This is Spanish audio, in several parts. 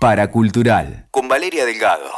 Paracultural con Valeria Delgado.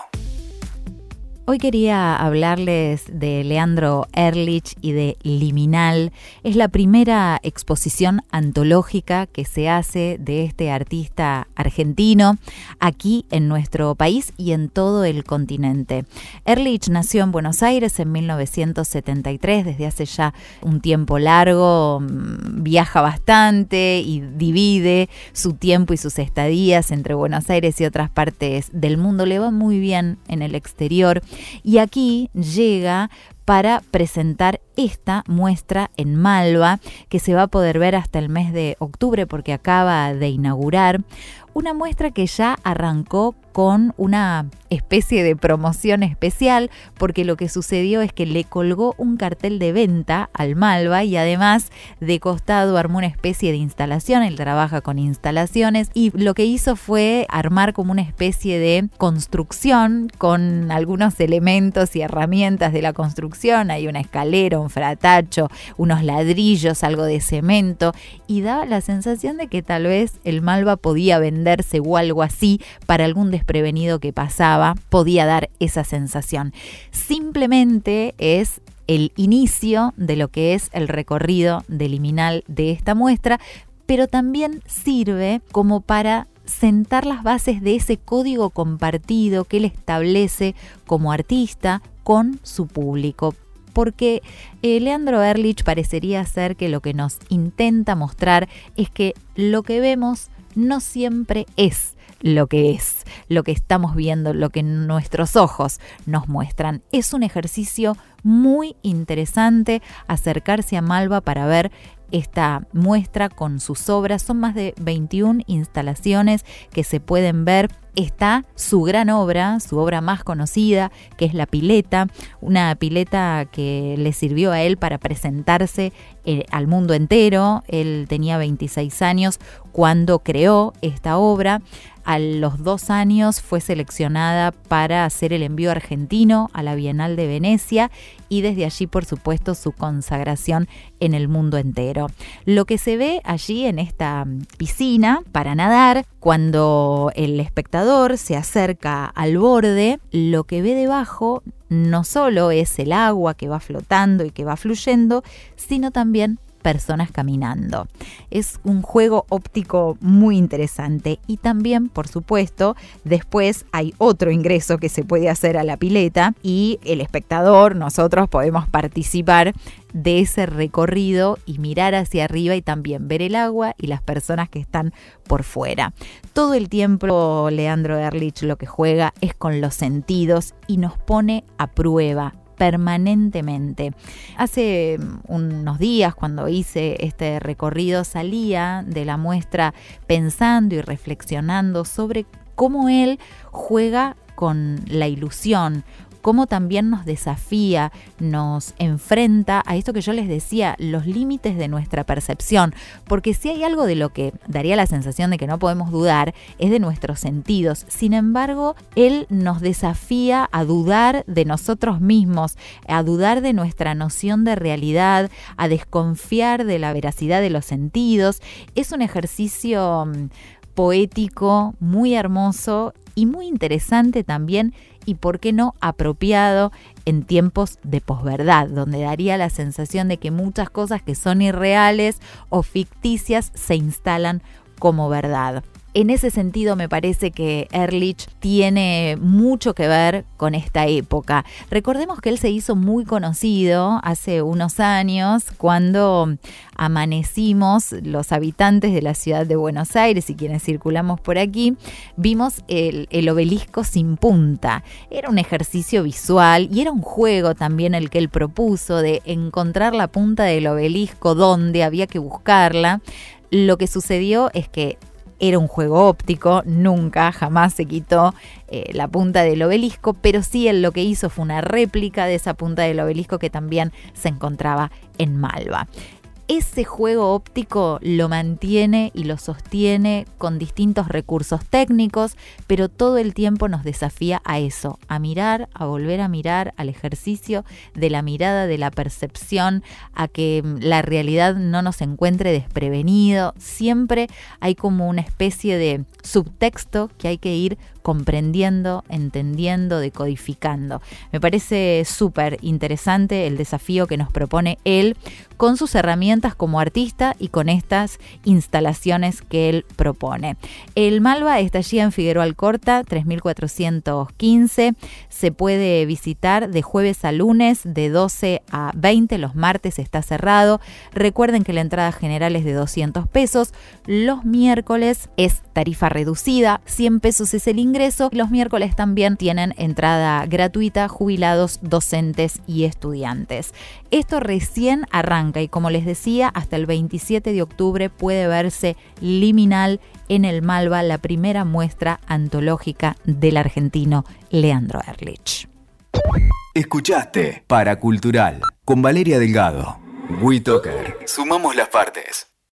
Hoy quería hablarles de Leandro Ehrlich y de Liminal. Es la primera exposición antológica que se hace de este artista argentino aquí en nuestro país y en todo el continente. Ehrlich nació en Buenos Aires en 1973, desde hace ya un tiempo largo, mm, viaja bastante y divide su tiempo y sus estadías entre Buenos Aires y otras partes del mundo. Le va muy bien en el exterior y aquí llega para presentar esta muestra en Malva, que se va a poder ver hasta el mes de octubre porque acaba de inaugurar. Una muestra que ya arrancó con una especie de promoción especial, porque lo que sucedió es que le colgó un cartel de venta al Malva y además de costado armó una especie de instalación, él trabaja con instalaciones y lo que hizo fue armar como una especie de construcción con algunos elementos y herramientas de la construcción, hay una escalera, un fratacho, unos ladrillos, algo de cemento y da la sensación de que tal vez el Malva podía venderse o algo así para algún desprevenido que pasaba, podía dar esa sensación. Simplemente es el inicio de lo que es el recorrido del liminal de esta muestra, pero también sirve como para sentar las bases de ese código compartido que él establece como artista con su público. Porque eh, Leandro Ehrlich parecería ser que lo que nos intenta mostrar es que lo que vemos no siempre es lo que es, lo que estamos viendo, lo que nuestros ojos nos muestran. Es un ejercicio muy interesante acercarse a Malva para ver esta muestra con sus obras. Son más de 21 instalaciones que se pueden ver. Está su gran obra, su obra más conocida, que es La Pileta, una pileta que le sirvió a él para presentarse eh, al mundo entero. Él tenía 26 años cuando creó esta obra. A los dos años fue seleccionada para hacer el envío argentino a la Bienal de Venecia y desde allí, por supuesto, su consagración en el mundo entero. Lo que se ve allí en esta piscina para nadar, cuando el espectador se acerca al borde, lo que ve debajo no solo es el agua que va flotando y que va fluyendo, sino también personas caminando. Es un juego óptico muy interesante y también, por supuesto, después hay otro ingreso que se puede hacer a la pileta y el espectador, nosotros podemos participar de ese recorrido y mirar hacia arriba y también ver el agua y las personas que están por fuera. Todo el tiempo Leandro Erlich lo que juega es con los sentidos y nos pone a prueba permanentemente. Hace mm, unos días, cuando hice este recorrido, salía de la muestra pensando y reflexionando sobre cómo él juega con la ilusión, cómo también nos desafía, nos enfrenta a esto que yo les decía, los límites de nuestra percepción. Porque si hay algo de lo que daría la sensación de que no podemos dudar, es de nuestros sentidos. Sin embargo, Él nos desafía a dudar de nosotros mismos, a dudar de nuestra noción de realidad, a desconfiar de la veracidad de los sentidos. Es un ejercicio mm, poético, muy hermoso y muy interesante también y, por qué no, apropiado en tiempos de posverdad, donde daría la sensación de que muchas cosas que son irreales o ficticias se instalan como verdad. En ese sentido me parece que Ehrlich tiene mucho que ver con esta época. Recordemos que él se hizo muy conocido hace unos años cuando amanecimos los habitantes de la ciudad de Buenos Aires y quienes circulamos por aquí, vimos el, el obelisco sin punta. Era un ejercicio visual y era un juego también el que él propuso de encontrar la punta del obelisco donde había que buscarla. Lo que sucedió es que era un juego óptico, nunca, jamás se quitó eh, la punta del obelisco, pero sí él lo que hizo fue una réplica de esa punta del obelisco que también se encontraba en Malva. Ese juego óptico lo mantiene y lo sostiene con distintos recursos técnicos, pero todo el tiempo nos desafía a eso, a mirar, a volver a mirar, al ejercicio de la mirada, de la percepción, a que la realidad no nos encuentre desprevenido. Siempre hay como una especie de subtexto que hay que ir comprendiendo, entendiendo, decodificando. Me parece súper interesante el desafío que nos propone él con sus herramientas como artista y con estas instalaciones que él propone. El Malva está allí en Figueroa Alcorta, 3415. Se puede visitar de jueves a lunes de 12 a 20. Los martes está cerrado. Recuerden que la entrada general es de 200 pesos. Los miércoles es tarifa reducida, 100 pesos es el ingreso. Los miércoles también tienen entrada gratuita jubilados, docentes y estudiantes. Esto recién arranca y como les decía, hasta el 27 de octubre puede verse Liminal en el Malva, la primera muestra antológica del argentino Leandro Erlich. Escuchaste Paracultural con Valeria Delgado. WeToker. Sumamos las partes.